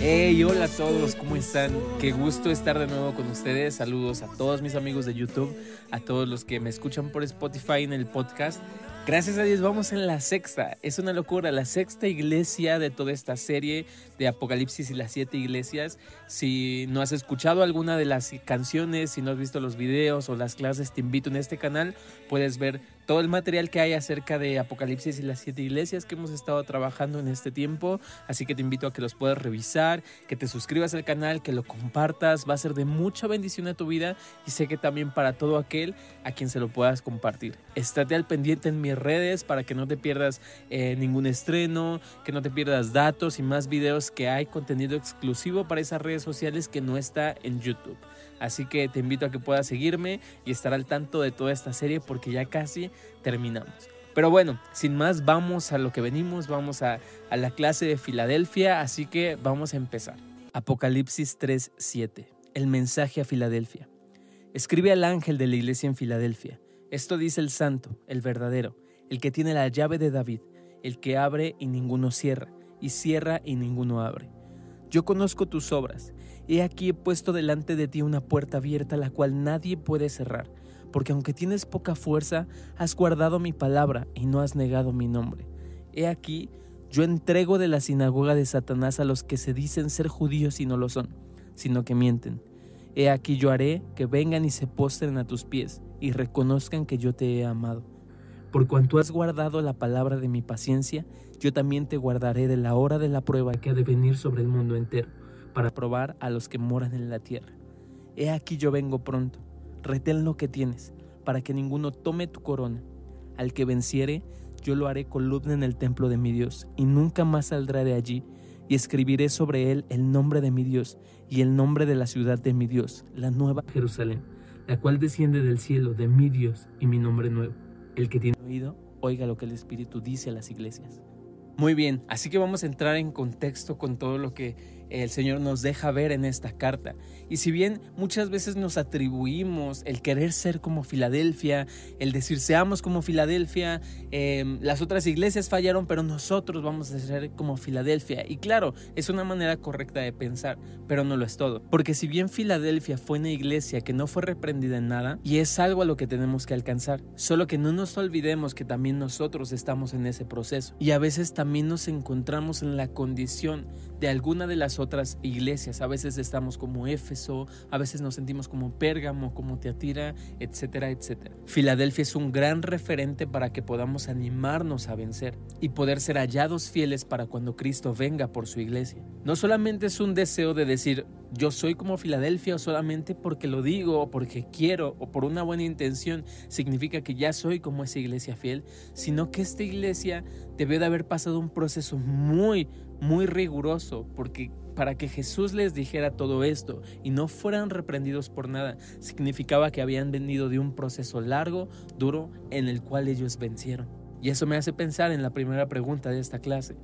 Hey, hola a todos, ¿cómo están? Qué gusto estar de nuevo con ustedes. Saludos a todos mis amigos de YouTube, a todos los que me escuchan por Spotify en el podcast. Gracias a Dios vamos en la sexta. Es una locura, la sexta iglesia de toda esta serie de Apocalipsis y las siete iglesias. Si no has escuchado alguna de las canciones, si no has visto los videos o las clases, te invito en este canal. Puedes ver todo el material que hay acerca de Apocalipsis y las siete iglesias que hemos estado trabajando en este tiempo. Así que te invito a que los puedas revisar, que te suscribas al canal, que lo compartas. Va a ser de mucha bendición a tu vida y sé que también para todo aquel a quien se lo puedas compartir. Estate al pendiente en mis redes para que no te pierdas eh, ningún estreno, que no te pierdas datos y más videos que hay contenido exclusivo para esas redes sociales que no está en YouTube. Así que te invito a que puedas seguirme y estar al tanto de toda esta serie porque ya casi terminamos. Pero bueno, sin más, vamos a lo que venimos, vamos a, a la clase de Filadelfia, así que vamos a empezar. Apocalipsis 3:7. El mensaje a Filadelfia. Escribe al ángel de la iglesia en Filadelfia. Esto dice el santo, el verdadero, el que tiene la llave de David, el que abre y ninguno cierra, y cierra y ninguno abre. Yo conozco tus obras He aquí he puesto delante de ti una puerta abierta la cual nadie puede cerrar, porque aunque tienes poca fuerza, has guardado mi palabra y no has negado mi nombre. He aquí, yo entrego de la sinagoga de Satanás a los que se dicen ser judíos y no lo son, sino que mienten. He aquí yo haré que vengan y se postren a tus pies y reconozcan que yo te he amado. Por cuanto has guardado la palabra de mi paciencia, yo también te guardaré de la hora de la prueba que ha de venir sobre el mundo entero para probar a los que moran en la tierra. He aquí yo vengo pronto, retén lo que tienes, para que ninguno tome tu corona. Al que venciere, yo lo haré columna en el templo de mi Dios, y nunca más saldrá de allí, y escribiré sobre él el nombre de mi Dios, y el nombre de la ciudad de mi Dios, la nueva Jerusalén, la cual desciende del cielo de mi Dios y mi nombre nuevo. El que tiene oído, oiga lo que el Espíritu dice a las iglesias. Muy bien, así que vamos a entrar en contexto con todo lo que el Señor nos deja ver en esta carta. Y si bien muchas veces nos atribuimos el querer ser como Filadelfia, el decir seamos como Filadelfia, em, las otras iglesias fallaron, pero nosotros vamos a ser como Filadelfia. Y claro, es una manera correcta de pensar, pero no lo es todo. Porque si bien Filadelfia fue una iglesia que no fue reprendida en nada, y es algo a lo que tenemos que alcanzar, solo que no nos olvidemos que también nosotros estamos en ese proceso. Y a veces también nos encontramos en la condición de alguna de las otras iglesias. A veces estamos como Éfeso, a veces nos sentimos como Pérgamo, como Teatira, etcétera, etcétera. Filadelfia es un gran referente para que podamos animarnos a vencer y poder ser hallados fieles para cuando Cristo venga por su iglesia. No solamente es un deseo de decir, yo soy como Filadelfia o solamente porque lo digo o porque quiero o por una buena intención significa que ya soy como esa iglesia fiel, sino que esta iglesia debe de haber pasado un proceso muy, muy riguroso porque para que Jesús les dijera todo esto y no fueran reprendidos por nada, significaba que habían venido de un proceso largo, duro, en el cual ellos vencieron. Y eso me hace pensar en la primera pregunta de esta clase.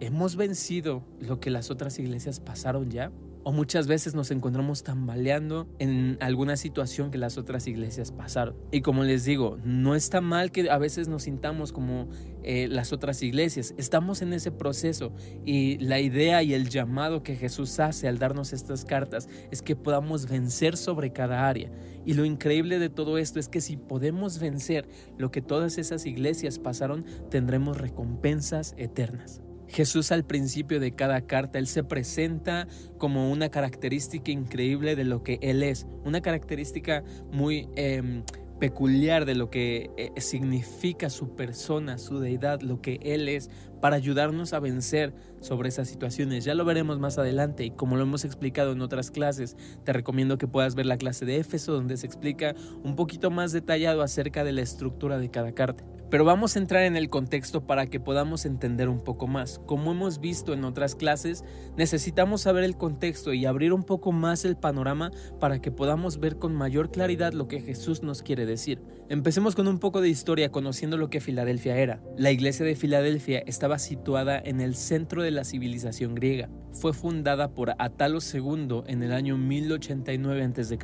¿Hemos vencido lo que las otras iglesias pasaron ya? O muchas veces nos encontramos tambaleando en alguna situación que las otras iglesias pasaron. Y como les digo, no está mal que a veces nos sintamos como eh, las otras iglesias. Estamos en ese proceso y la idea y el llamado que Jesús hace al darnos estas cartas es que podamos vencer sobre cada área. Y lo increíble de todo esto es que si podemos vencer lo que todas esas iglesias pasaron, tendremos recompensas eternas. Jesús al principio de cada carta, Él se presenta como una característica increíble de lo que Él es, una característica muy em, peculiar de lo que eh, significa su persona, su deidad, lo que Él es, para ayudarnos a vencer sobre esas situaciones. Ya lo veremos más adelante y como lo hemos explicado en otras clases, te recomiendo que puedas ver la clase de Éfeso donde se explica un poquito más detallado acerca de la estructura de cada carta. Pero vamos a entrar en el contexto para que podamos entender un poco más. Como hemos visto en otras clases, necesitamos saber el contexto y abrir un poco más el panorama para que podamos ver con mayor claridad lo que Jesús nos quiere decir. Empecemos con un poco de historia conociendo lo que Filadelfia era. La iglesia de Filadelfia estaba situada en el centro de la civilización griega. Fue fundada por Atalo II en el año 1089 a.C.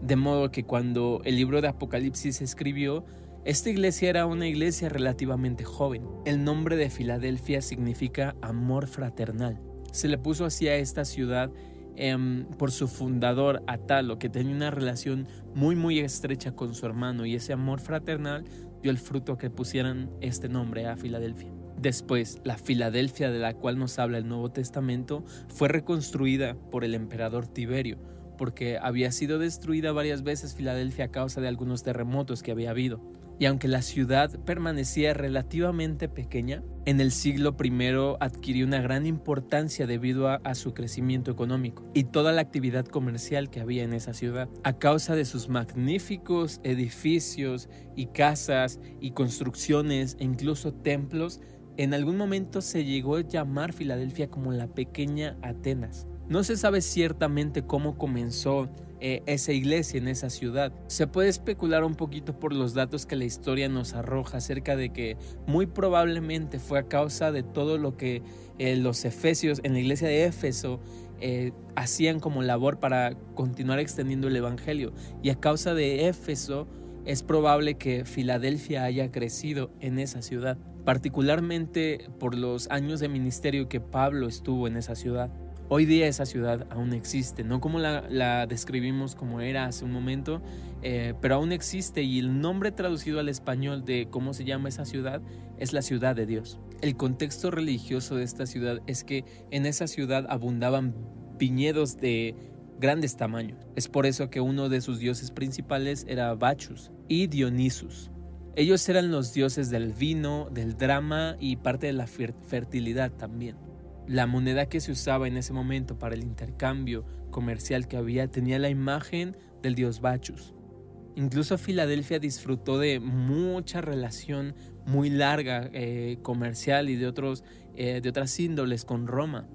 De modo que cuando el libro de Apocalipsis se escribió, esta iglesia era una iglesia relativamente joven. El nombre de Filadelfia significa amor fraternal. Se le puso así a esta ciudad em, por su fundador Atalo, que tenía una relación muy muy estrecha con su hermano y ese amor fraternal dio el fruto que pusieran este nombre a Filadelfia. Después, la Filadelfia de la cual nos habla el Nuevo Testamento fue reconstruida por el emperador Tiberio, porque había sido destruida varias veces Filadelfia a causa de algunos terremotos que había habido. Y aunque la ciudad permanecía relativamente pequeña, en el siglo I adquirió una gran importancia debido a, su crecimiento económico y toda la actividad comercial que había en esa ciudad, a causa de sus magníficos edificios y casas y construcciones e incluso templos. En algún momento se llegó a llamar Filadelfia como la pequeña Atenas. No se sabe ciertamente cómo comenzó eh, esa iglesia en esa ciudad. Se puede especular un poquito por los datos que la historia nos arroja acerca de que muy probablemente fue a causa de todo lo que eh, los efesios en la iglesia de Éfeso eh, hacían como labor para continuar extendiendo el evangelio. Y a causa de Éfeso es probable que Filadelfia haya crecido en esa ciudad, particularmente por los años de ministerio que Pablo estuvo en esa ciudad. Hoy día esa ciudad aún existe, no como la, describimos como era hace un momento, eh, pero aún existe y el nombre traducido al español de cómo se llama esa ciudad es la ciudad de Dios. El contexto religioso de esta ciudad es que en esa ciudad abundaban viñedos de grandes tamaños. Es por eso que uno de sus dioses principales era Bacchus y Dionisus. Ellos eran los dioses del vino, del drama y parte de la fertilidad también. La moneda que se usaba en ese momento para el intercambio comercial que había tenía la imagen del dios Bacchus. Incluso Filadelfia disfrutó de mucha relación muy larga eh, comercial y de, otros, eh, de otras índoles con Roma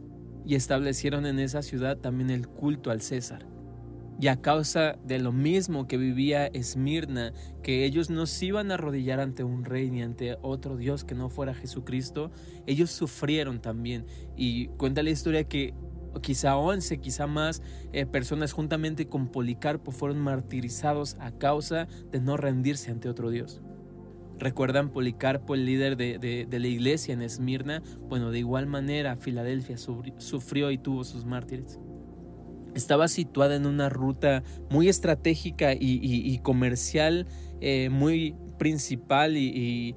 y establecieron en esa ciudad también el culto al César y a causa de lo mismo que vivía Esmirna, que ellos no se iban a arrodillar ante un rey ni ante otro Dios que no fuera Jesucristo, ellos sufrieron también. Y cuenta la historia que quizá 11, quizá más eh, personas juntamente con Policarpo fueron martirizados a causa de no rendirse ante otro Dios. ¿Recuerdan Policarpo, el líder de, la iglesia en Esmirna? Bueno, de igual manera Filadelfia sufrió y tuvo sus mártires estaba situada en una ruta muy estratégica y, comercial, eh, muy principal y,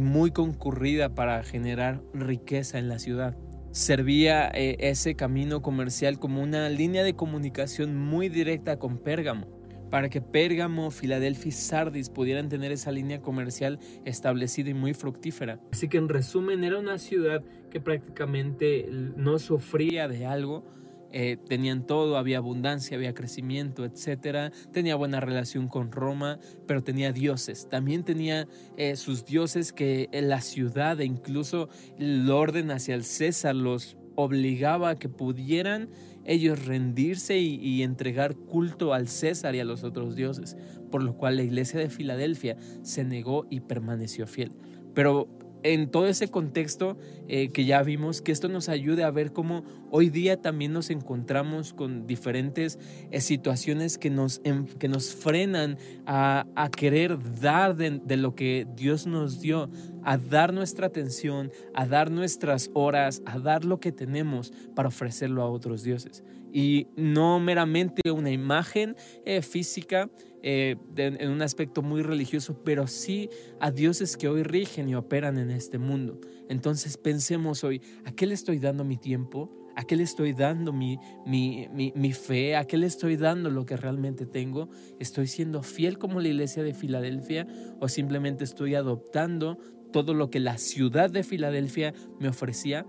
muy concurrida para generar riqueza en la ciudad. Servía eh, ese camino comercial como una línea de comunicación muy directa con Pérgamo, para que Pérgamo, Filadelfia y Sardis pudieran tener esa línea comercial establecida y muy fructífera. Así que en resumen era una ciudad que prácticamente no sufría de algo, eh, tenían todo, había abundancia, había crecimiento, etc. Tenía buena relación con Roma, pero tenía dioses. También tenía eh, sus dioses que en la ciudad e incluso el orden hacia el César los obligaba a que pudieran ellos rendirse y, entregar culto al César y a los otros dioses, por lo cual la iglesia de Filadelfia se negó y permaneció fiel. Pero en todo ese contexto eh, que ya vimos, que esto nos ayude a ver cómo hoy día también nos encontramos con diferentes eh, situaciones que nos, que nos frenan a, querer dar de, lo que Dios nos dio, a dar nuestra atención, a dar nuestras horas, a dar lo que tenemos para ofrecerlo a otros dioses. Y no meramente una imagen eh, física, eh, en un aspecto muy religioso, pero sí a dioses que hoy rigen y operan en este mundo. Entonces pensemos hoy, ¿a qué le estoy dando mi tiempo? ¿A qué le estoy dando mi, mi, mi, fe? ¿A qué le estoy dando lo que realmente tengo? ¿Estoy siendo fiel como la iglesia de Filadelfia o simplemente estoy adoptando todo lo que la ciudad de Filadelfia me ofrecía?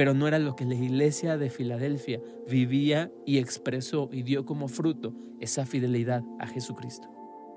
Pero no era lo que la iglesia de Filadelfia vivía y expresó y dio como fruto esa fidelidad a Jesucristo.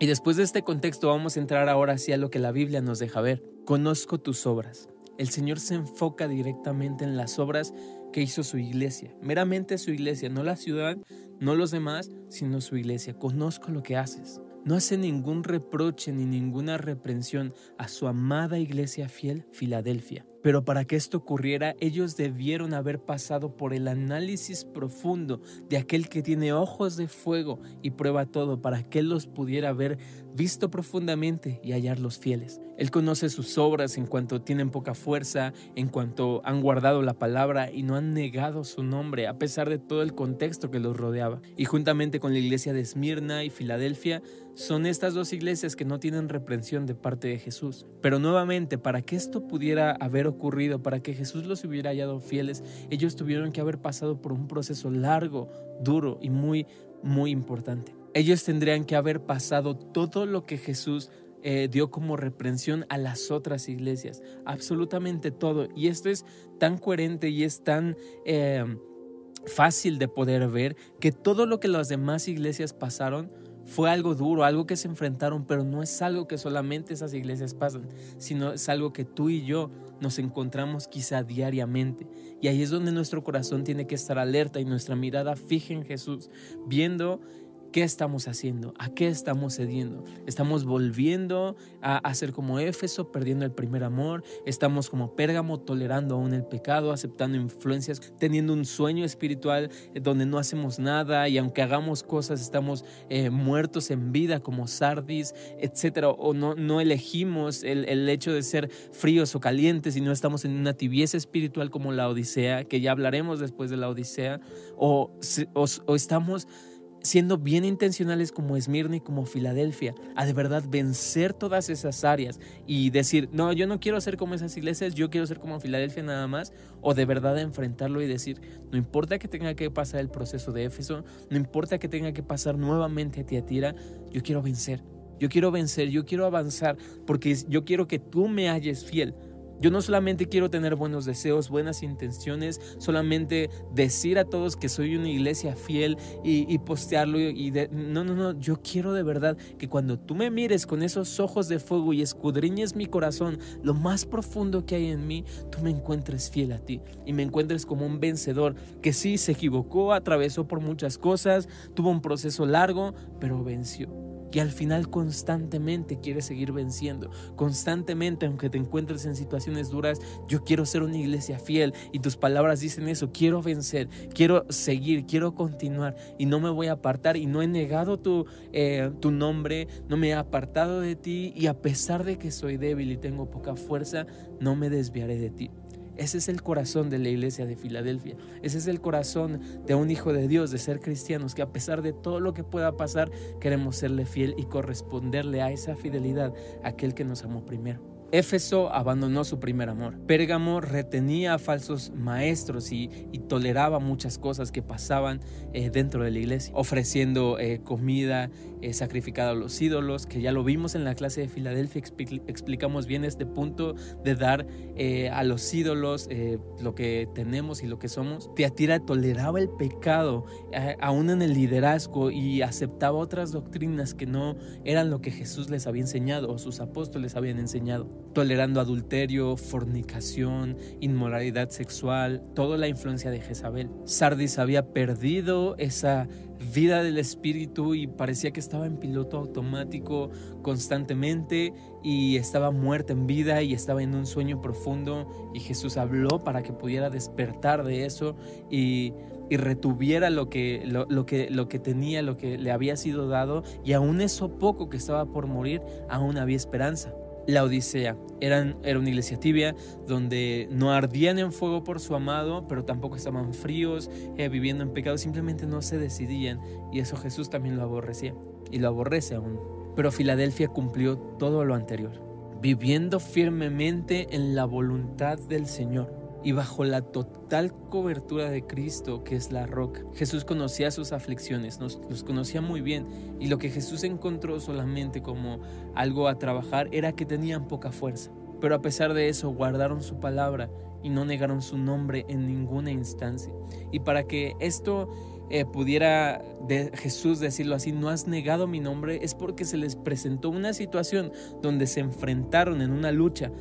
Y después de este contexto vamos a entrar ahora hacia lo que la Biblia nos deja ver. Conozco tus obras. El Señor se enfoca directamente en las obras que hizo su iglesia, meramente su iglesia, no la ciudad, no los demás, sino su iglesia. Conozco lo que haces. No hace ningún reproche ni ninguna reprensión a su amada iglesia fiel, Filadelfia. Pero para que esto ocurriera, ellos debieron haber pasado por el análisis profundo de aquel que tiene ojos de fuego y prueba todo para que él los pudiera haber visto profundamente y hallarlos fieles. Él conoce sus obras en cuanto tienen poca fuerza, en cuanto han guardado la palabra y no han negado su nombre, a pesar de todo el contexto que los rodeaba. Y juntamente con la iglesia de Esmirna y Filadelfia, son estas dos iglesias que no tienen reprensión de parte de Jesús. Pero nuevamente, para que esto pudiera haber ocurrido, para que Jesús los hubiera hallado fieles, ellos tuvieron que haber pasado por un proceso largo, duro y muy, muy importante. Ellos tendrían que haber pasado todo lo que Jesús eh, dio como reprensión a las otras iglesias, absolutamente todo. Y esto es tan coherente y es tan... Eh, fácil de poder ver que todo lo que las demás iglesias pasaron fue algo duro, algo que se enfrentaron, pero no es algo que solamente esas iglesias pasan, sino es algo que tú y yo nos encontramos quizá diariamente. Y ahí es donde nuestro corazón tiene que estar alerta y nuestra mirada fija en Jesús, viendo ¿Qué estamos haciendo? ¿A qué estamos cediendo? ¿Estamos volviendo a hacer como Éfeso, perdiendo el primer amor? ¿Estamos como Pérgamo, tolerando aún el pecado, aceptando influencias, teniendo un sueño espiritual eh, donde no hacemos nada y aunque hagamos cosas estamos eh, muertos en vida como Sardis, etcétera? ¿O no, no elegimos el, el, hecho de ser fríos o calientes y no estamos en una tibieza espiritual como la Odisea, que ya hablaremos después de la Odisea? ¿O, o, o estamos siendo bien intencionales como Esmirna y como Filadelfia, a de verdad vencer todas esas áreas y decir, no, yo no quiero ser como esas iglesias, yo quiero ser como Filadelfia nada más, o de verdad enfrentarlo y decir, no importa que tenga que pasar el proceso de Éfeso, no importa que tenga que pasar nuevamente a Tiatira, yo quiero vencer, yo quiero vencer, yo quiero avanzar, porque yo quiero que tú me halles fiel yo no solamente quiero tener buenos deseos, buenas intenciones, solamente decir a todos que soy una iglesia fiel y, postearlo. Y no, no, no, yo quiero de verdad que cuando tú me mires con esos ojos de fuego y escudriñes mi corazón, lo más profundo que hay en mí, tú me encuentres fiel a ti y me encuentres como un vencedor que sí se equivocó, atravesó por muchas cosas, tuvo un proceso largo, pero venció que al final constantemente quieres seguir venciendo. Constantemente, aunque te encuentres en situaciones duras, yo quiero ser una iglesia fiel y tus palabras dicen eso, quiero vencer, quiero seguir, quiero continuar y no me voy a apartar y no he negado tu, eh, tu nombre, no me he apartado de ti y a pesar de que soy débil y tengo poca fuerza, no me desviaré de ti. Ese es el corazón de la iglesia de Filadelfia. Ese es el corazón de un hijo de Dios, de ser cristianos, que a pesar de todo lo que pueda pasar, queremos serle fiel y corresponderle a esa fidelidad, aquel que nos amó primero. Éfeso abandonó su primer amor. Pérgamo retenía a falsos maestros y, toleraba muchas cosas que pasaban eh, dentro de la iglesia, ofreciendo eh, comida eh, sacrificada a los ídolos, que ya lo vimos en la clase de Filadelfia, explicamos bien este punto de dar a los ídolos lo que tenemos y lo que somos. Teatira toleraba el pecado aún en el liderazgo y aceptaba otras doctrinas que no eran lo que Jesús les había enseñado o sus apóstoles habían enseñado tolerando adulterio, fornicación, inmoralidad sexual, toda la influencia de Jezabel. Sardis había perdido esa vida del espíritu y parecía que estaba en piloto automático constantemente y estaba muerta en vida y estaba en un sueño profundo y Jesús habló para que pudiera despertar de eso y, retuviera lo que, lo, que, lo que tenía, lo que le había sido dado y aún eso poco que estaba por morir, aún había esperanza la Odisea. Eran, era una iglesia tibia donde no ardían en fuego por su amado, pero tampoco estaban fríos, eh, viviendo en pecado, simplemente no se decidían y eso Jesús también lo aborrecía y lo aborrece aún. Pero Filadelfia cumplió todo lo anterior, viviendo firmemente en la voluntad del Señor y bajo la total cobertura de Cristo, que es la roca. Jesús conocía sus aflicciones, nos, los conocía muy bien, y lo que Jesús encontró solamente como algo a trabajar era que tenían poca fuerza. Pero a pesar de eso, guardaron su palabra y no negaron su nombre en ninguna instancia. Y para que esto eh, pudiera de Jesús decirlo así, no has negado mi nombre, es porque se les presentó una situación donde se enfrentaron en una lucha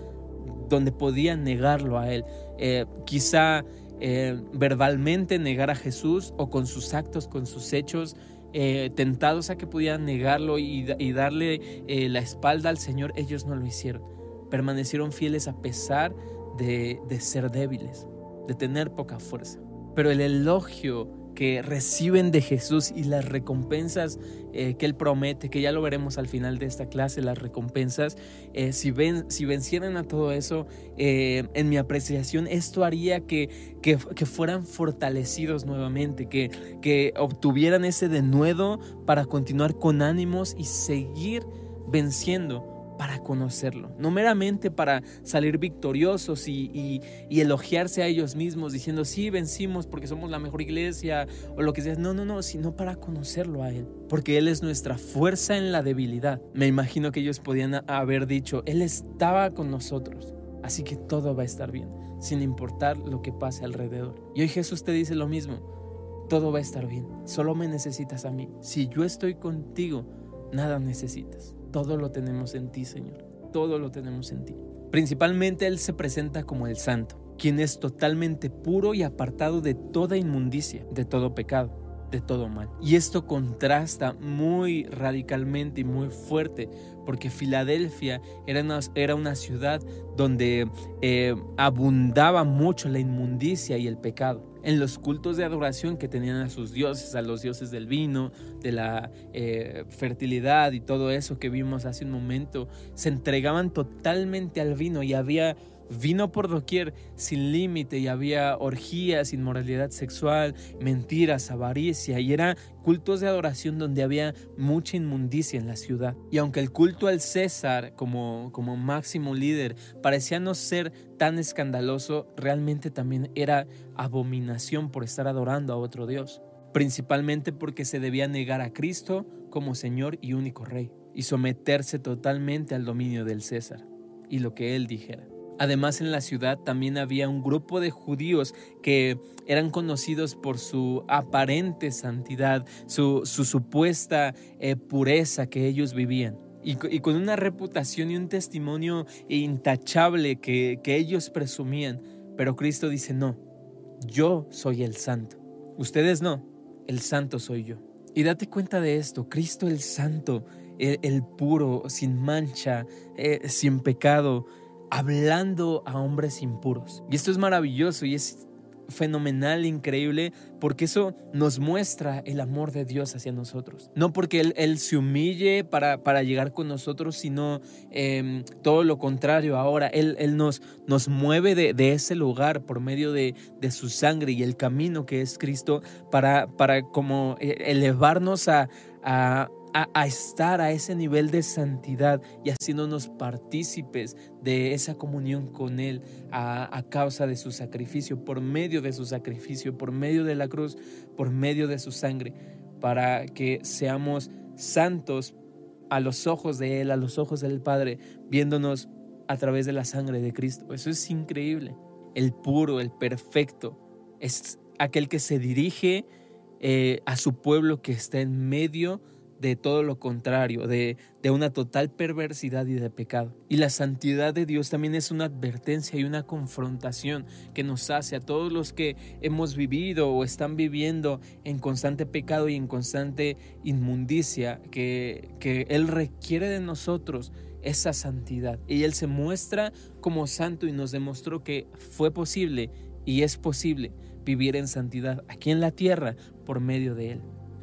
donde podían negarlo a Él. Eh, quizá eh, verbalmente negar a Jesús o con sus actos, con sus hechos, eh, tentados a que pudieran negarlo y, darle la espalda al Señor, ellos no lo hicieron. Permanecieron fieles a pesar de, de ser débiles, de tener poca fuerza. Pero el elogio que reciben de Jesús y las recompensas eh, que Él promete, que ya lo veremos al final de esta clase, las recompensas, eh, si, ven, si vencieran a todo eso, eh, en mi apreciación, esto haría que, que, fueran fortalecidos nuevamente, que, que obtuvieran ese denuedo para continuar con ánimos y seguir venciendo para conocerlo, no meramente para salir victoriosos y, elogiarse a ellos mismos diciendo, sí, vencimos porque somos la mejor iglesia o lo que sea. No, no, no, sino para conocerlo a Él, porque Él es nuestra fuerza en la debilidad. Me imagino que ellos podían haber dicho, Él estaba con nosotros, así que todo va a estar bien, sin importar lo que pase alrededor. Y hoy Jesús te dice lo mismo, todo va a estar bien, solo me necesitas a mí. Si yo estoy contigo, nada necesitas. Todo lo tenemos en ti, Señor. Todo lo tenemos en ti. Principalmente Él se presenta como el santo, quien es totalmente puro y apartado de toda inmundicia, de todo pecado de todo mal. Y esto contrasta muy radicalmente y muy fuerte, porque Filadelfia era una, era una ciudad donde eh, abundaba mucho la inmundicia y el pecado en los cultos de adoración que tenían a sus dioses, a los dioses del vino, de la eh, fertilidad y todo eso que vimos hace un momento, se entregaban totalmente al vino y había vino por doquier sin límite y había orgías, inmoralidad sexual, mentiras, avaricia y era cultos de adoración donde había mucha inmundicia en la ciudad. Y aunque el culto al César como, como máximo líder parecía no ser tan escandaloso, realmente también era abominación por estar adorando a otro Dios, principalmente porque se debía negar a Cristo como Señor y único Rey y someterse totalmente al dominio del César y lo que él dijera. Además en la ciudad también había un grupo de judíos que eran conocidos por su aparente santidad, su, supuesta eh, pureza que ellos vivían. Y, con una reputación y un testimonio intachable que, ellos presumían. Pero Cristo dice, no, yo soy el santo. Ustedes no, el santo soy yo. Y date cuenta de esto, Cristo el santo, el, puro, sin mancha, eh, sin pecado, hablando a hombres impuros. Y esto es maravilloso y es fenomenal, increíble, porque eso nos muestra el amor de Dios hacia nosotros. No porque Él, se humille para, para, llegar con nosotros, sino em, todo lo contrario. Ahora Él, él nos, nos mueve de, ese lugar por medio de, su sangre y el camino que es Cristo para, para como eh, elevarnos a a, estar a ese nivel de santidad y haciéndonos partícipes de esa comunión con Él a, a, causa de su sacrificio, por medio de su sacrificio, por medio de la cruz, por medio de su sangre, para que seamos santos a los ojos de Él, a los ojos del Padre, viéndonos a través de la sangre de Cristo. Eso es increíble. El puro, el perfecto, es aquel que se dirige eh, a su pueblo que está en medio de todo lo contrario, de, de, una total perversidad y de pecado. Y la santidad de Dios también es una advertencia y una confrontación que nos hace a todos los que hemos vivido o están viviendo en constante pecado y en constante inmundicia, que, que Él requiere de nosotros esa santidad. Y Él se muestra como santo y nos demostró que fue posible y es posible vivir en santidad aquí en la tierra por medio de Él.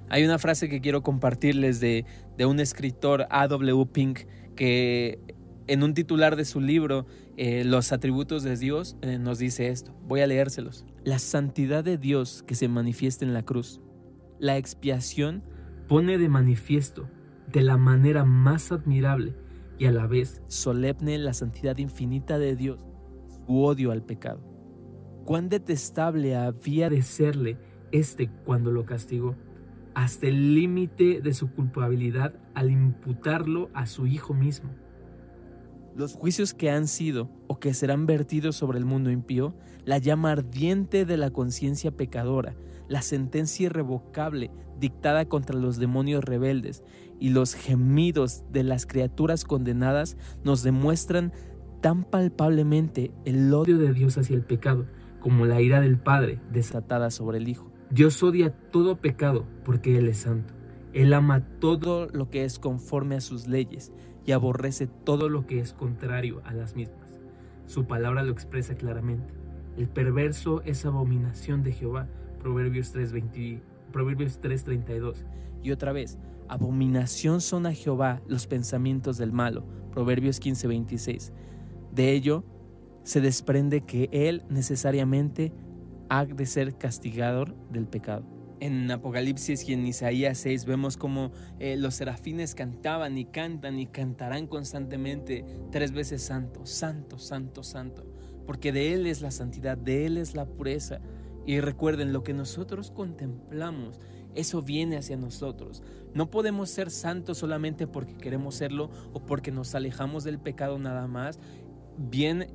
Hay una frase que quiero compartirles de, un escritor, A.W. Pink, que en un titular de su libro, eh, Los atributos de Dios, eh, nos dice esto. Voy a leérselos. La santidad de Dios que se manifiesta en la cruz. La expiación pone de manifiesto de la manera más admirable y a la vez solemne la santidad infinita de Dios, su odio al pecado. Cuán detestable había de serle este cuando lo castigó hasta el límite de su culpabilidad al imputarlo a su Hijo mismo. Los juicios que han sido o que serán vertidos sobre el mundo impío, la llama ardiente de la conciencia pecadora, la sentencia irrevocable dictada contra los demonios rebeldes y los gemidos de las criaturas condenadas nos demuestran tan palpablemente el odio de Dios hacia el pecado como la ira del Padre desatada sobre el Hijo. Dios odia todo pecado porque Él es santo. Él ama todo lo que es conforme a sus leyes y aborrece todo lo que es contrario a las mismas. Su palabra lo expresa claramente. El perverso es abominación de Jehová, Proverbios 3.20, Proverbios 3.32. Y otra vez, abominación son a Jehová los pensamientos del malo. Proverbios 15.26. De ello se desprende que él necesariamente ha de ser castigador del pecado. En Apocalipsis y en Isaías 6 vemos como eh, los serafines cantaban y cantan y cantarán constantemente tres veces santo, santo, santo, santo, porque de Él es la santidad, de Él es la pureza. Y recuerden, lo que nosotros contemplamos, eso viene hacia nosotros. No podemos ser santos solamente porque queremos serlo o porque nos alejamos del pecado nada más. Bien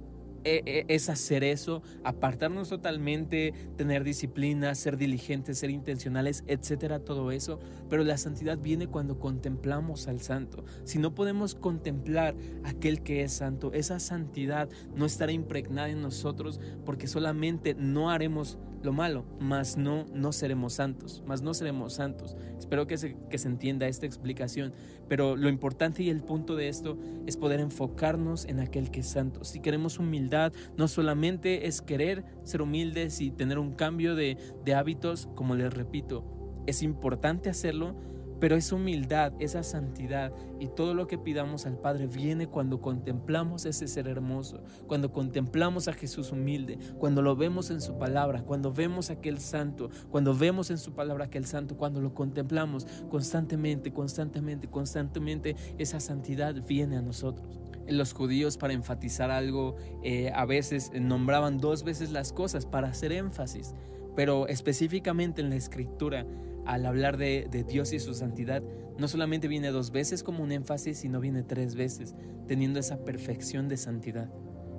es hacer eso, apartarnos totalmente, tener disciplina, ser diligentes, ser intencionales, etcétera, todo eso. Pero la santidad viene cuando contemplamos al santo. Si no podemos contemplar aquel que es santo, esa santidad no estará impregnada en nosotros porque solamente no haremos lo malo, mas no, no seremos santos, mas no seremos santos. Espero que se, que se entienda esta explicación, pero lo importante y el punto de esto es poder enfocarnos en aquel que es santo. Si queremos humildad, no solamente es querer ser humildes y tener un cambio de, de hábitos, como les repito, es importante hacerlo, pero esa humildad, esa santidad y todo lo que pidamos al Padre viene cuando contemplamos ese ser hermoso, cuando contemplamos a Jesús humilde, cuando lo vemos en su palabra, cuando vemos aquel santo, cuando vemos en su palabra aquel santo, cuando lo contemplamos constantemente, constantemente, constantemente, esa santidad viene a nosotros. Los judíos para enfatizar algo eh, a veces nombraban dos veces las cosas para hacer énfasis, pero específicamente en la escritura al hablar de, Dios y su santidad, no solamente viene dos veces como un énfasis, sino viene tres veces, teniendo esa perfección de santidad.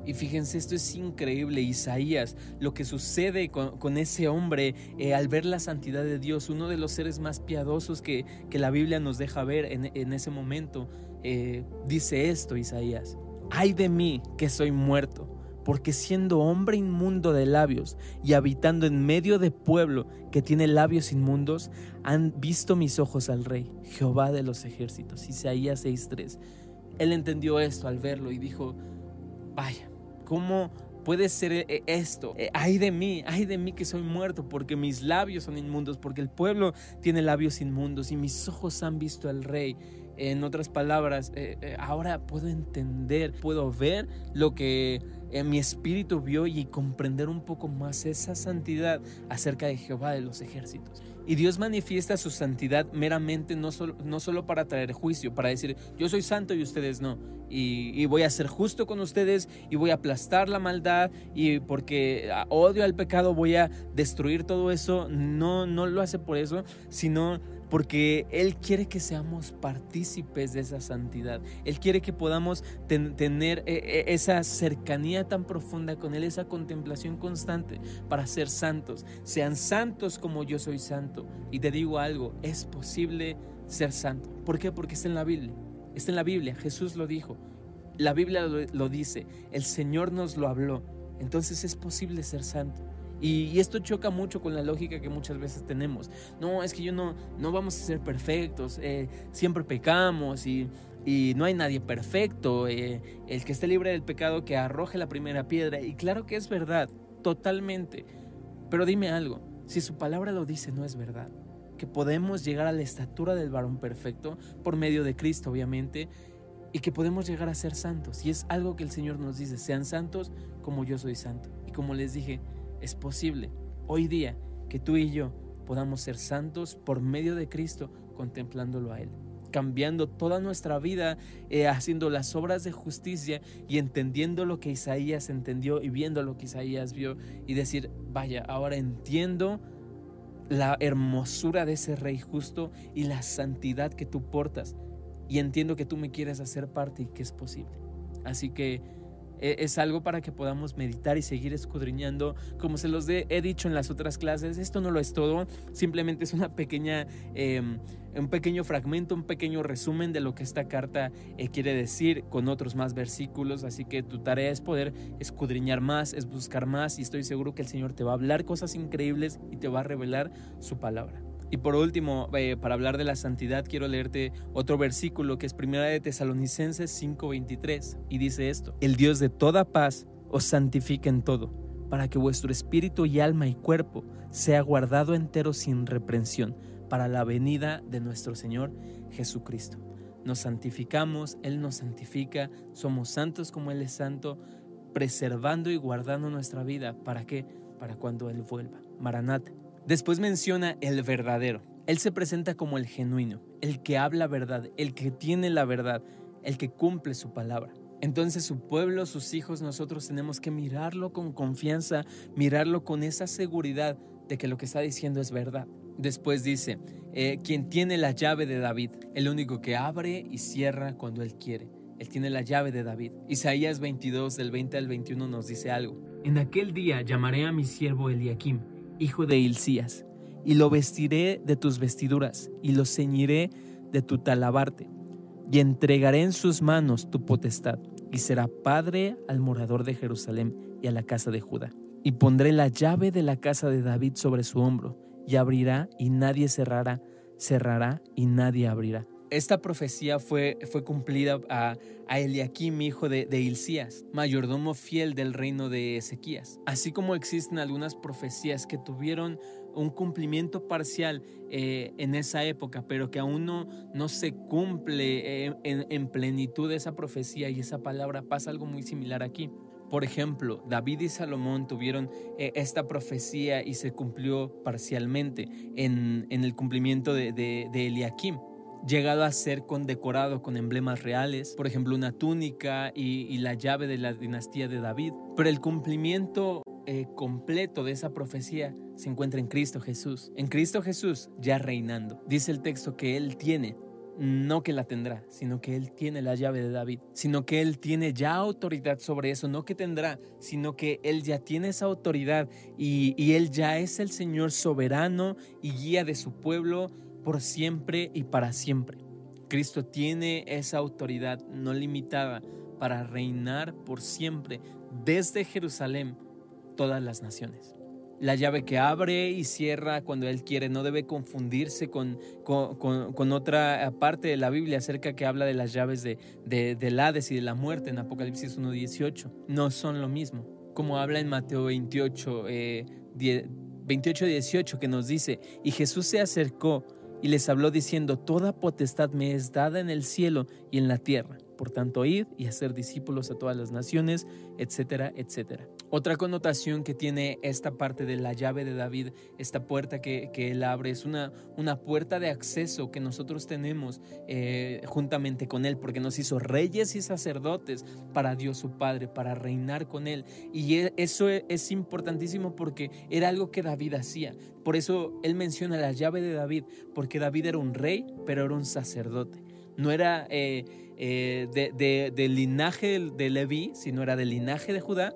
Y fíjense, esto es increíble, Isaías, lo que sucede con, ese hombre eh, al ver la santidad de Dios, uno de los seres más piadosos que, la Biblia nos deja ver en, ese momento, eh, dice esto, Isaías, ay de mí que soy muerto porque siendo hombre inmundo de labios y habitando en medio de pueblo que tiene labios inmundos, han visto mis ojos al rey, Jehová de los ejércitos. Isaías 6:3. Él entendió esto al verlo y dijo, vaya, ¿cómo puede ser eh, esto? Eh, ay de mí, ay de mí que soy muerto, porque mis labios son inmundos, porque el pueblo tiene labios inmundos y mis ojos han visto al rey. En otras palabras, eh, ahora puedo entender, puedo ver lo que mi espíritu vio y comprender un poco más esa santidad acerca de Jehová de los ejércitos. Y Dios manifiesta su santidad meramente no solo, no solo para traer juicio, para decir yo soy santo y ustedes no. Y, voy a ser justo con ustedes y voy a aplastar la maldad y porque odio al pecado voy a destruir todo eso. No, no lo hace por eso, sino porque Él quiere que seamos partícipes de esa santidad. Él quiere que podamos tener eh, eh, esa cercanía tan profunda con Él, esa contemplación constante para ser santos. Sean santos como yo soy santo. Y te digo algo, es posible ser santo. ¿Por qué? Porque está en la Biblia. Está en la Biblia, Jesús lo dijo. La Biblia lo dice, el Señor nos lo habló. Entonces es posible ser santo. Y, esto choca mucho con la lógica que muchas veces tenemos. No, es que yo no, no vamos a ser perfectos, eh, siempre pecamos y, no hay nadie perfecto. Eh, el que esté libre del pecado que arroje la primera piedra. Y claro que es verdad, totalmente. Pero dime algo, si su palabra lo dice, no es verdad. Que podemos llegar a la estatura del varón perfecto por medio de Cristo, obviamente, y que podemos llegar a ser santos. Y es algo que el Señor nos dice, sean santos como yo soy santo. Y como les dije, es posible hoy día que tú y yo podamos ser santos por medio de Cristo contemplándolo a Él cambiando toda nuestra vida, eh, haciendo las obras de justicia y entendiendo lo que Isaías entendió y viendo lo que Isaías vio y decir, vaya, ahora entiendo la hermosura de ese rey justo y la santidad que tú portas y entiendo que tú me quieres hacer parte y que es posible. Así que es algo para que podamos meditar y seguir escudriñando. Como se los he dicho en las otras clases, esto no lo es todo, simplemente es una pequeña, em, un pequeño fragmento, un pequeño resumen de lo que esta carta eh, quiere decir con otros más versículos. Así que tu tarea es poder escudriñar más, es buscar más y estoy seguro que el Señor te va a hablar cosas increíbles y te va a revelar su palabra. Y por último, eh, para hablar de la santidad, quiero leerte otro versículo que es Primera de Tesalonicenses 5:23 y dice esto: El Dios de toda paz os santifique en todo, para que vuestro espíritu y alma y cuerpo sea guardado entero sin reprensión para la venida de nuestro Señor Jesucristo. Nos santificamos, Él nos santifica, somos santos como Él es santo, preservando y guardando nuestra vida. ¿Para qué? Para cuando Él vuelva. Maranate. Después menciona el verdadero. Él se presenta como el genuino, el que habla verdad, el que tiene la verdad, el que cumple su palabra. Entonces su pueblo, sus hijos, nosotros tenemos que mirarlo con confianza, mirarlo con esa seguridad de que lo que está diciendo es verdad. Después dice, eh, quien tiene la llave de David, el único que abre y cierra cuando él quiere. Él tiene la llave de David. Isaías 22 del 20 al 21 nos dice algo. En aquel día llamaré a mi siervo Eliakim, hijo de Hilcías, y lo vestiré de tus vestiduras, y lo ceñiré de tu talabarte, y entregaré en sus manos tu potestad, y será padre al morador de Jerusalén y a la casa de Judá. Y pondré la llave de la casa de David sobre su hombro, y abrirá y nadie cerrará, cerrará y nadie abrirá. Esta profecía fue, fue cumplida a, a Eliakim, hijo de, de Hilcías, mayordomo fiel del reino de Ezequías. Así como existen algunas profecías que tuvieron un cumplimiento parcial eh, en esa época, pero que aún no, no se cumple eh, en, en plenitud esa profecía y esa palabra, pasa algo muy similar aquí. Por ejemplo, David y Salomón tuvieron eh, esta profecía y se cumplió parcialmente en, en el cumplimiento de, de, de Eliakim llegado a ser condecorado con emblemas reales, por ejemplo una túnica y, la llave de la dinastía de David. Pero el cumplimiento eh, completo de esa profecía se encuentra en Cristo Jesús. En Cristo Jesús ya reinando. Dice el texto que Él tiene no que la tendrá, sino que Él tiene la llave de David, sino que Él tiene ya autoridad sobre eso, no que tendrá, sino que Él ya tiene esa autoridad y, Él ya es el Señor soberano y guía de su pueblo por siempre y para siempre. Cristo tiene esa autoridad no limitada para reinar por siempre desde Jerusalén todas las naciones. La llave que abre y cierra cuando Él quiere no debe confundirse con, con, con, con otra parte de la Biblia acerca que habla de las llaves de, de, del Hades y de la muerte en Apocalipsis 1.18. No son lo mismo. Como habla en Mateo 28, eh, 28.18 que nos dice, y Jesús se acercó y les habló diciendo, Toda potestad me es dada en el cielo y en la tierra. Por tanto, id y hacer discípulos a todas las naciones, etcétera, etcétera. Otra connotación que tiene esta parte de la llave de David, esta puerta que, que él abre, es una, una, puerta de acceso que nosotros tenemos eh, juntamente con él, porque nos hizo reyes y sacerdotes para Dios su Padre, para reinar con él. Y e, eso es, es importantísimo porque era algo que David hacía. Por eso él menciona la llave de David, porque David era un rey, pero era un sacerdote. No era eh, eh, de, de, del linaje de Leví, sino era del linaje de Judá.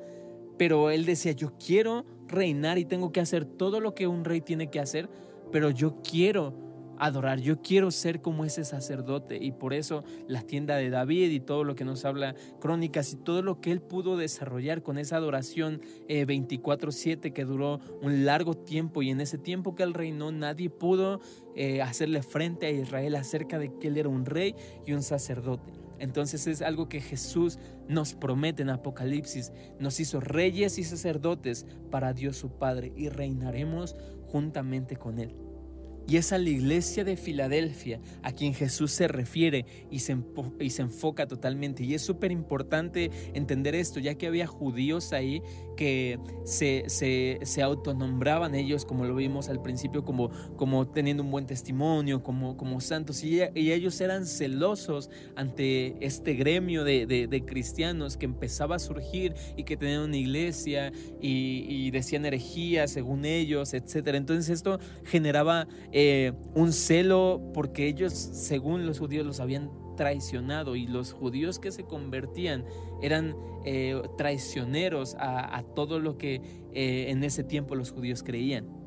Pero él decía, yo quiero reinar y tengo que hacer todo lo que un rey tiene que hacer, pero yo quiero adorar, yo quiero ser como ese sacerdote y por eso la tienda de David y todo lo que nos habla Crónicas y todo lo que él pudo desarrollar con esa adoración eh, 24/7 que duró un largo tiempo y en ese tiempo que él reinó nadie pudo eh, hacerle frente a Israel acerca de que él era un rey y un sacerdote. Entonces es algo que Jesús nos promete en Apocalipsis. Nos hizo reyes y sacerdotes para Dios su Padre y reinaremos juntamente con Él. Y es a la iglesia de Filadelfia a quien Jesús se refiere y se, y se enfoca totalmente. Y es súper importante entender esto, ya que había judíos ahí que se, se, se, autonombraban ellos, como lo vimos al principio, como, como teniendo un buen testimonio, como, como santos. Y, ellos eran celosos ante este gremio de, de, cristianos que empezaba a surgir y que tenían una iglesia y, decían herejías según ellos, etc. Entonces esto generaba eh, un celo porque ellos, según los judíos, los habían traicionado y los judíos que se convertían eran eh, traicioneros a, todo lo que eh, en ese tiempo los judíos creían.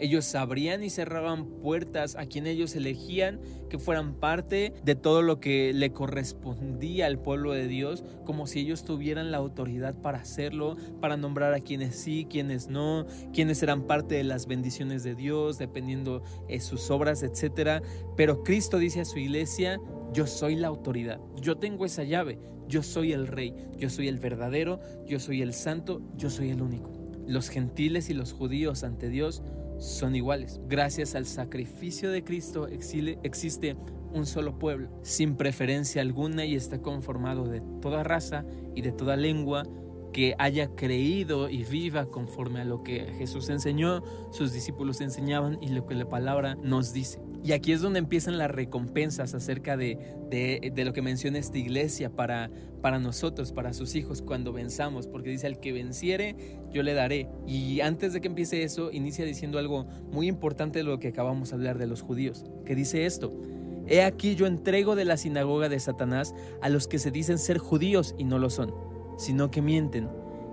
Ellos abrían y cerraban puertas a quien ellos elegían que fueran parte de todo lo que le correspondía al pueblo de Dios, como si ellos tuvieran la autoridad para hacerlo, para nombrar a quienes sí, quienes no, quienes eran parte de las bendiciones de Dios, dependiendo de sus obras, etc. Pero Cristo dice a su iglesia, yo soy la autoridad, yo tengo esa llave, yo soy el rey, yo soy el verdadero, yo soy el santo, yo soy el único. los gentiles y los judíos ante Dios son iguales. Gracias al sacrificio de Cristo existe un solo pueblo, sin preferencia alguna y está conformado de toda raza y de toda lengua que haya creído y viva conforme a lo que Jesús enseñó, sus discípulos enseñaban y lo que la palabra nos dice. Y aquí es donde empiezan las recompensas acerca de, de, lo que menciona esta iglesia para, para nosotros, para sus hijos, cuando venzamos, porque dice, al que venciere, yo le daré. Y antes de que empiece eso, inicia diciendo algo muy importante de lo que acabamos de hablar de los judíos, que dice esto. He aquí yo entrego de la sinagoga de Satanás a los que se dicen ser judíos y no lo son sino que mienten.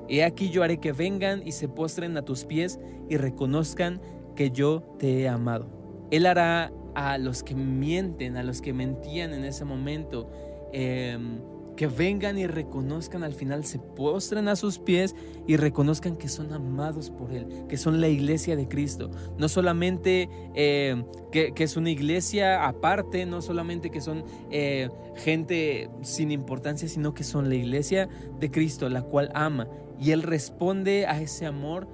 He aquí yo haré que vengan y se postren a tus pies y reconozcan que yo te he amado. Él hará a los que mienten, a los que mentían en ese momento, eh, que vengan y reconozcan al final, se postren a sus pies y reconozcan que son amados por Él, que son la iglesia de Cristo. No solamente eh, que, es una iglesia aparte, no solamente que son eh, gente sin importancia, sino que son la iglesia de Cristo, la cual ama. Y Él responde a ese amor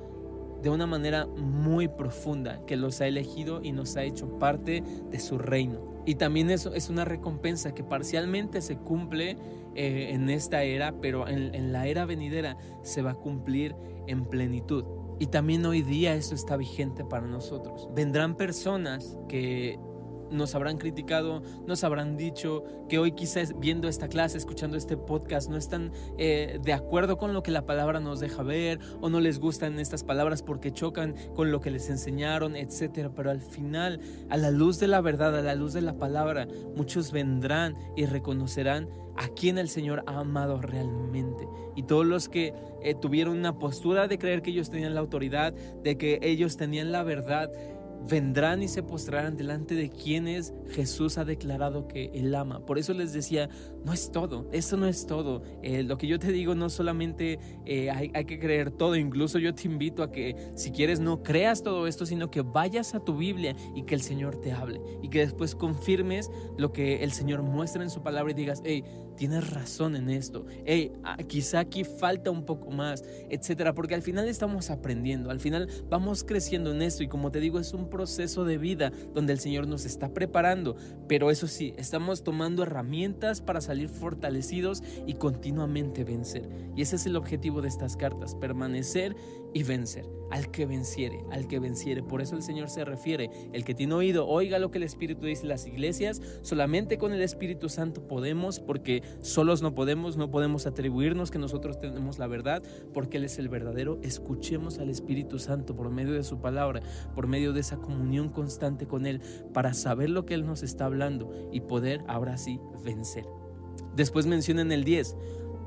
de una manera muy profunda, que los ha elegido y nos ha hecho parte de su reino. Y también eso es una recompensa que parcialmente se cumple eh, en esta era, pero en, en la era venidera se va a cumplir en plenitud. Y también hoy día eso está vigente para nosotros. Vendrán personas que nos habrán criticado, nos habrán dicho que hoy quizás viendo esta clase, escuchando este podcast, no están eh, de acuerdo con lo que la palabra nos deja ver o no les gustan estas palabras porque chocan con lo que les enseñaron, etcétera. Pero al final, a la luz de la verdad, a la luz de la palabra, muchos vendrán y reconocerán a quien el Señor ha amado realmente. Y todos los que eh, tuvieron una postura de creer que ellos tenían la autoridad, de que ellos tenían la verdad, vendrán y se postrarán delante de quienes Jesús ha declarado que Él ama. Por eso les decía, no es todo, eso no es todo. Eh, lo que yo te digo no solamente eh, hay, hay, que creer todo, incluso yo te invito a que si quieres no creas todo esto, sino que vayas a tu Biblia y que el Señor te hable y que después confirmes lo que el Señor muestra en su palabra y digas, hey, tienes razón en esto, hey, ah, quizá aquí falta un poco más, etcétera, porque al final estamos aprendiendo, al final vamos creciendo en esto y como te digo, es un proceso de vida donde el Señor nos está preparando, pero eso sí, estamos tomando herramientas para salir fortalecidos y continuamente vencer. Y ese es el objetivo de estas cartas, permanecer y vencer. Al que venciere, al que venciere. Por eso el Señor se refiere, el que tiene oído, oiga lo que el Espíritu dice en las iglesias. Solamente con el Espíritu Santo podemos, porque solos no podemos, no podemos atribuirnos que nosotros tenemos la verdad, porque Él es el verdadero. Escuchemos al Espíritu Santo por medio de su palabra, por medio de esa comunión constante con Él, para saber lo que Él nos está hablando y poder ahora sí vencer. Después menciona en el 10,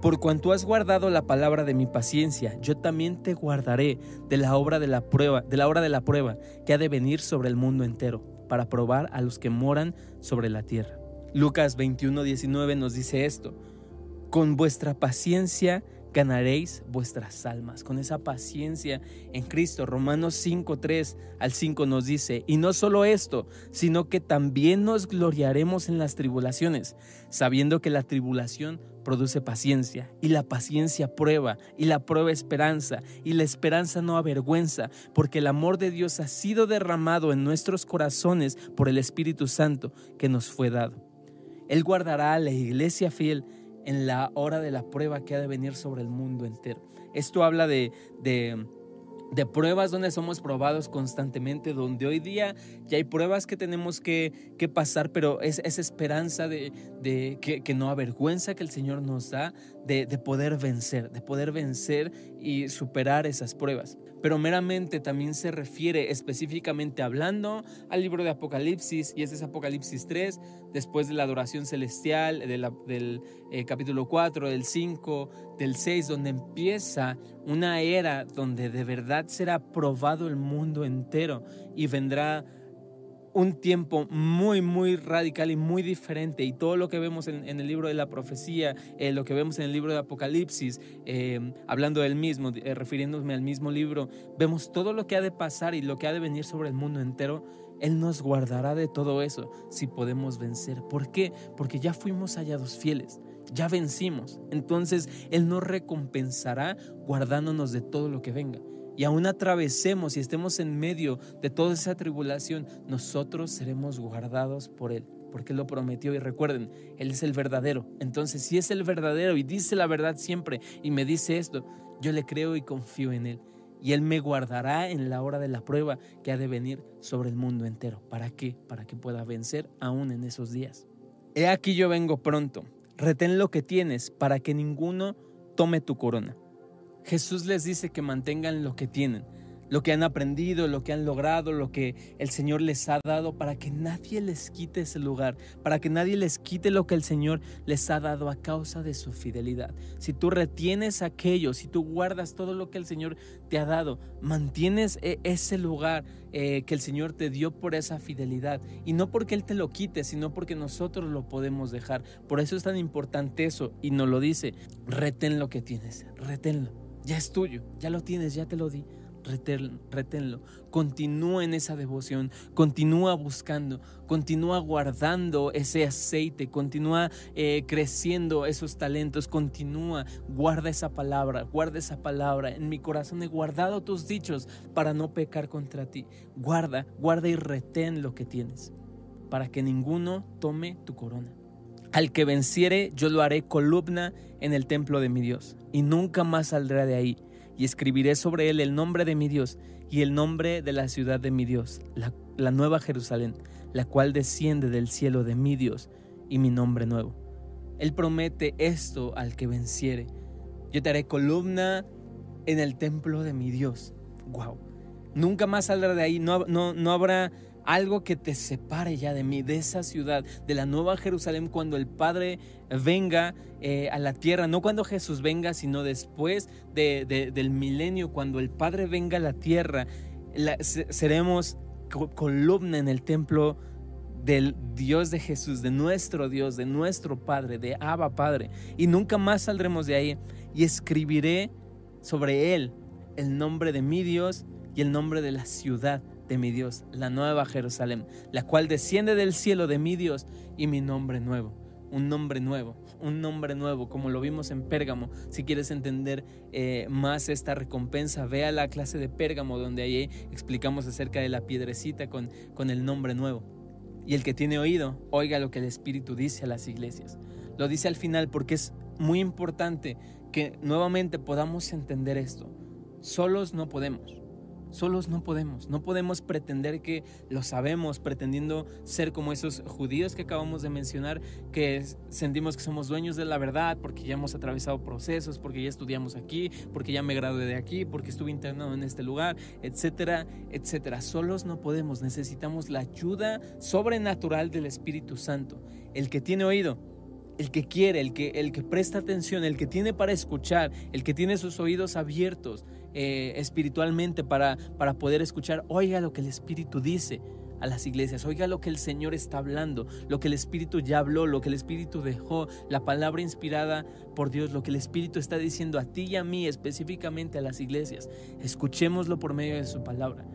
por cuanto has guardado la palabra de mi paciencia, yo también te guardaré de la obra de la prueba, de la hora de la prueba que ha de venir sobre el mundo entero, para probar a los que moran sobre la tierra. Lucas 21:19 nos dice esto: Con vuestra paciencia ganaréis vuestras almas. Con esa paciencia en Cristo. Romanos 5, 3 al 5 nos dice, y no solo esto, sino que también nos gloriaremos en las tribulaciones, sabiendo que la tribulación produce paciencia, y la paciencia prueba, y la prueba esperanza, y la esperanza no avergüenza, porque el amor de Dios ha sido derramado en nuestros corazones por el Espíritu Santo que nos fue dado. Él guardará a la iglesia fiel en la hora de la prueba que ha de venir sobre el mundo entero. Esto habla de, de, de, pruebas donde somos probados constantemente, donde hoy día ya hay pruebas que tenemos que, que pasar, pero es esa esperanza de, que, no avergüenza que el Señor nos da de, de poder vencer, de poder vencer y superar esas pruebas pero meramente también se refiere específicamente hablando al libro de Apocalipsis, y este es Apocalipsis 3, después de la adoración celestial, del eh, capítulo 4, del 5, del 6, donde empieza una era donde de verdad será probado el mundo entero y vendrá un tiempo muy, muy radical y muy diferente. Y todo lo que vemos en, el libro de la profecía, eh, lo que vemos en el libro de Apocalipsis, eh, hablando del mismo, eh, refiriéndome al mismo libro, vemos todo lo que ha de pasar y lo que ha de venir sobre el mundo entero. Él nos guardará de todo eso si podemos vencer. ¿Por qué? Porque ya fuimos hallados fieles. Ya vencimos. Entonces Él nos recompensará guardándonos de todo lo que venga. Y aún atravesemos y estemos en medio de toda esa tribulación, nosotros seremos guardados por Él porque Él lo prometió. Y recuerden, Él es el verdadero. Entonces, si es el verdadero y dice la verdad siempre y me dice esto, yo le creo y confío en Él. Y Él me guardará en la hora de la prueba que ha de venir sobre el mundo entero. ¿Para qué? Para que pueda vencer aún en esos días. He aquí yo vengo pronto. Retén lo que tienes para que ninguno tome tu corona. Jesús les dice que mantengan lo que tienen lo que han aprendido, lo que han logrado, lo que el Señor les ha dado, para que nadie les quite ese lugar, para que nadie les quite lo que el Señor les ha dado a causa de su fidelidad. Si tú retienes aquello, si tú guardas todo lo que el Señor te ha dado, mantienes e, ese lugar eh, que el Señor te dio por esa fidelidad, y no porque Él te lo quite, sino porque nosotros lo podemos dejar. Por eso es tan importante eso, y nos lo dice, retén lo que tienes, reténlo, ya es tuyo, ya lo tienes, ya te lo di reténlo, continúa en esa devoción, continúa buscando, continúa guardando ese aceite, continúa eh, creciendo esos talentos, continúa, guarda esa palabra, guarda esa palabra. En mi corazón he guardado tus dichos para no pecar contra ti. Guarda, guarda y retén lo que tienes, para que ninguno tome tu corona. Al que venciere, yo lo haré columna en el templo de mi Dios, y nunca más saldrá de ahí y escribiré sobre él el nombre de mi Dios y el nombre de la ciudad de mi Dios, la, nueva Jerusalén, la cual desciende del cielo de mi Dios y mi nombre nuevo. Él promete esto al que venciere. Yo te haré columna en el templo de mi Dios. Wow. Nunca más saldrá de ahí. No, no, no habrá algo que te separe ya de mí, de esa ciudad, de la nueva Jerusalén, cuando el Padre venga eh, a la tierra, no cuando Jesús venga, sino después del milenio, cuando el Padre venga a la tierra, seremos columna en el templo del Dios de Jesús, de nuestro Dios, de nuestro Padre, de Abba Padre, y nunca más saldremos de ahí, y escribiré sobre él el nombre de mi Dios y el nombre de la ciudad de mi Dios, la nueva Jerusalén, la cual desciende del cielo de mi Dios y mi nombre nuevo. Un nombre nuevo, un nombre nuevo, como lo vimos en Pérgamo. Si quieres entender eh, más esta recompensa, ve a la clase de Pérgamo, donde ahí explicamos acerca de la piedrecita con, con el nombre nuevo. Y el que tiene oído, oiga lo que el Espíritu dice a las iglesias. Lo dice al final porque es muy importante que nuevamente podamos entender esto. Solos no podemos. Solos no podemos, no podemos pretender que lo sabemos, pretendiendo ser como esos judíos que acabamos de mencionar, que sentimos que somos dueños de la verdad porque ya hemos atravesado procesos, porque ya estudiamos aquí, porque ya me gradué de aquí, porque estuve internado en este lugar, etcétera, etcétera. Solos no podemos, necesitamos la ayuda sobrenatural del Espíritu Santo. El que tiene oído, el que quiere, el que, el que presta atención, el que tiene para escuchar, el que tiene sus oídos abiertos, eh, espiritualmente para, para poder escuchar, oiga lo que el Espíritu dice a las iglesias, oiga lo que el Señor está hablando, lo que el Espíritu ya habló, lo que el Espíritu dejó, la palabra inspirada por Dios, lo que el Espíritu está diciendo a ti y a mí, específicamente a las iglesias. Escuchémoslo por medio de su palabra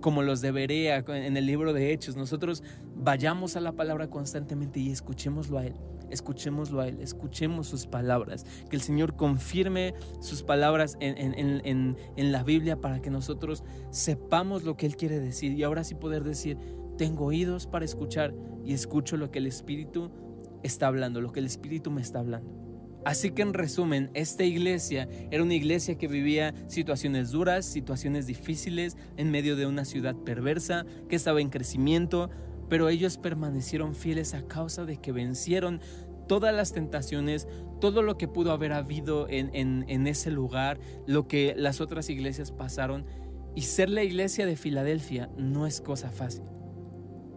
como los debería en el libro de Hechos. Nosotros vayamos a la palabra constantemente y escuchémoslo a Él escuchémoslo a Él, escuchemos sus palabras, que el Señor confirme sus palabras en, la Biblia para que nosotros sepamos lo que Él quiere decir y ahora sí poder decir, tengo oídos para escuchar y escucho lo que el Espíritu está hablando, lo que el Espíritu me está hablando. Así que en resumen, esta iglesia era una iglesia que vivía situaciones duras, situaciones difíciles en medio de una ciudad perversa, que estaba en crecimiento, pero ellos permanecieron fieles a causa de que vencieron todas las tentaciones, todo lo que pudo haber habido en, ese lugar, lo que las otras iglesias pasaron. Y ser la iglesia de Filadelfia no es cosa fácil.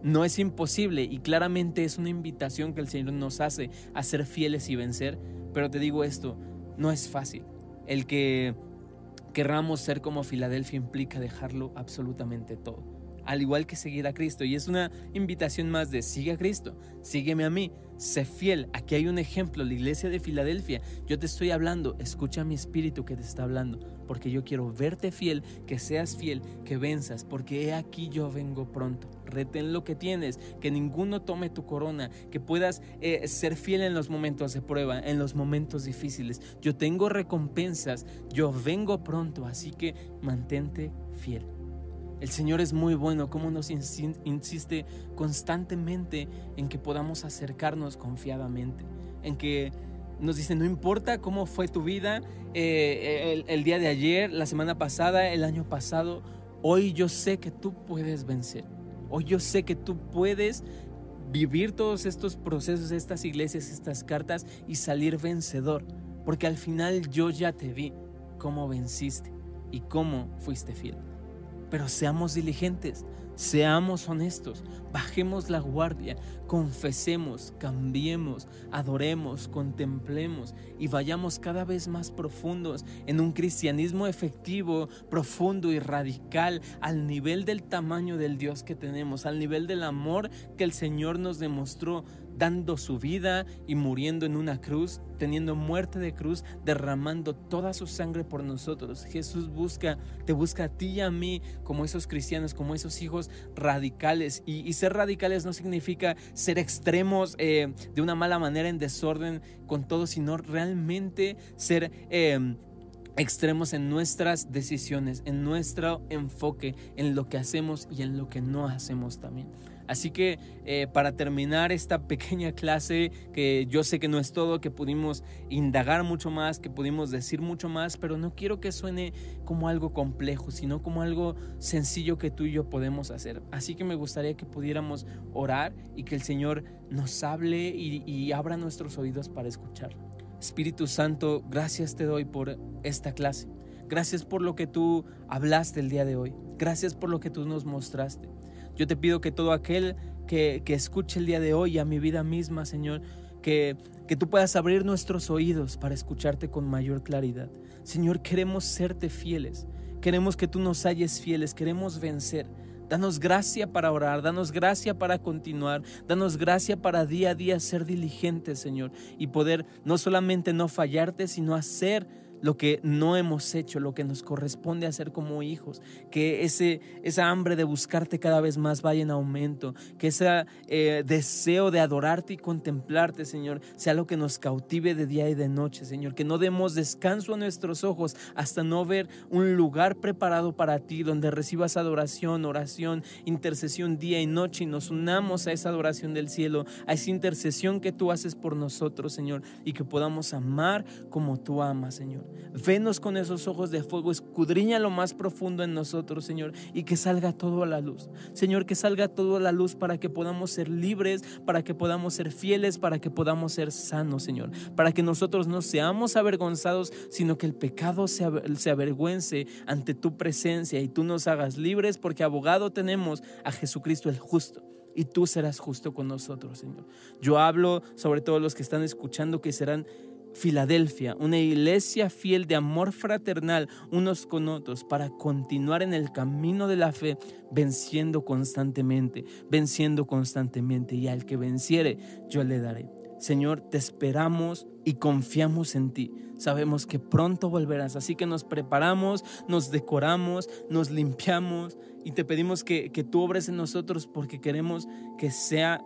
No es imposible y claramente es una invitación que el Señor nos hace a ser fieles y vencer. Pero te digo esto, no es fácil. El que querramos ser como Filadelfia implica dejarlo absolutamente todo al igual que seguir a Cristo. Y es una invitación más de sigue a Cristo, sígueme a mí, sé fiel. Aquí hay un ejemplo, la iglesia de Filadelfia. Yo te estoy hablando, escucha mi espíritu que te está hablando, porque yo quiero verte fiel, que seas fiel, que venzas, porque he aquí yo vengo pronto. Retén lo que tienes, que ninguno tome tu corona, que puedas eh, ser fiel en los momentos de prueba, en los momentos difíciles. Yo tengo recompensas, yo vengo pronto, así que mantente fiel. El Señor es muy bueno, como nos insiste constantemente en que podamos acercarnos confiadamente, en que nos dice, no importa cómo fue tu vida eh, el, día de ayer, la semana pasada, el año pasado, hoy yo sé que tú puedes vencer, hoy yo sé que tú puedes vivir todos estos procesos, estas iglesias, estas cartas y salir vencedor, porque al final yo ya te vi cómo venciste y cómo fuiste fiel. Pero seamos diligentes, seamos honestos, bajemos la guardia, confesemos, cambiemos, adoremos, contemplemos y vayamos cada vez más profundos en un cristianismo efectivo, profundo y radical al nivel del tamaño del Dios que tenemos, al nivel del amor que el Señor nos demostró dando su vida y muriendo en una cruz, teniendo muerte de cruz, derramando toda su sangre por nosotros. Jesús busca, te busca a ti y a mí como esos cristianos, como esos hijos radicales. Y, ser radicales no significa ser extremos eh, de una mala manera en desorden con todo, sino realmente ser... Eh, extremos en nuestras decisiones, en nuestro enfoque, en lo que hacemos y en lo que no hacemos también. Así que eh, para terminar esta pequeña clase, que yo sé que no es todo, que pudimos indagar mucho más, que pudimos decir mucho más, pero no quiero que suene como algo complejo, sino como algo sencillo que tú y yo podemos hacer. Así que me gustaría que pudiéramos orar y que el Señor nos hable y, y abra nuestros oídos para escuchar. Espíritu Santo, gracias te doy por esta clase. Gracias por lo que tú hablaste el día de hoy. Gracias por lo que tú nos mostraste. Yo te pido que todo aquel que, escuche el día de hoy a mi vida misma, Señor, que, que tú puedas abrir nuestros oídos para escucharte con mayor claridad. Señor, queremos serte fieles. Queremos que tú nos halles fieles. Queremos vencer. Danos gracia para orar, danos gracia para continuar, danos gracia para día a día ser diligentes, Señor, y poder no solamente no fallarte, sino hacer lo que no hemos hecho, lo que nos corresponde hacer como hijos, que ese, esa hambre de buscarte cada vez más vaya en aumento, que ese eh, deseo de adorarte y contemplarte, Señor, sea lo que nos cautive de día y de noche, Señor, que no demos descanso a nuestros ojos hasta no ver un lugar preparado para ti, donde recibas adoración, oración, intercesión día y noche y nos unamos a esa adoración del cielo, a esa intercesión que tú haces por nosotros, Señor, y que podamos amar como tú amas, Señor. Venos con esos ojos de fuego, escudriña lo más profundo en nosotros, Señor, y que salga todo a la luz. Señor, que salga todo a la luz para que podamos ser libres, para que podamos ser fieles, para que podamos ser sanos, Señor, para que nosotros no seamos avergonzados, sino que el pecado se, avergüence ante tu presencia y tú nos hagas libres, porque abogado tenemos a Jesucristo el justo y tú serás justo con nosotros, Señor. Yo hablo sobre todos los que están escuchando que serán Filadelfia, una iglesia fiel de amor fraternal unos con otros para continuar en el camino de la fe, venciendo constantemente, venciendo constantemente, y al que venciere, yo le daré. Señor, te esperamos y confiamos en ti. Sabemos que pronto volverás, así que nos preparamos, nos decoramos, nos limpiamos y te pedimos que, que tú obres en nosotros porque queremos que sea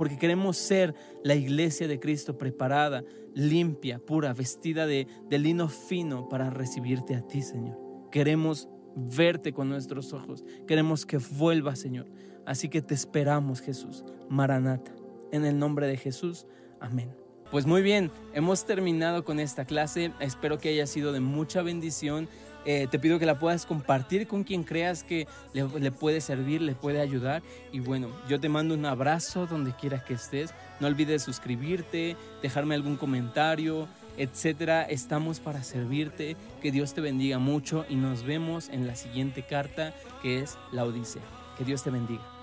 porque queremos ser la iglesia de Cristo preparada, limpia, pura, vestida de, lino fino para recibirte a ti, Señor. Queremos verte con nuestros ojos, queremos que vuelvas, Señor. Así que te esperamos, Jesús. Maranata. En el nombre de Jesús. Amén. Pues muy bien, hemos terminado con esta clase. Espero que haya sido de mucha bendición eh, te pido que la puedas compartir con quien creas que le, puede servir, le puede ayudar. Y bueno, yo te mando un abrazo donde quiera que estés. No olvides suscribirte, dejarme algún comentario, etcétera. Estamos para servirte. Que Dios te bendiga mucho y nos vemos en la siguiente carta que es la Odisea. Que Dios te bendiga.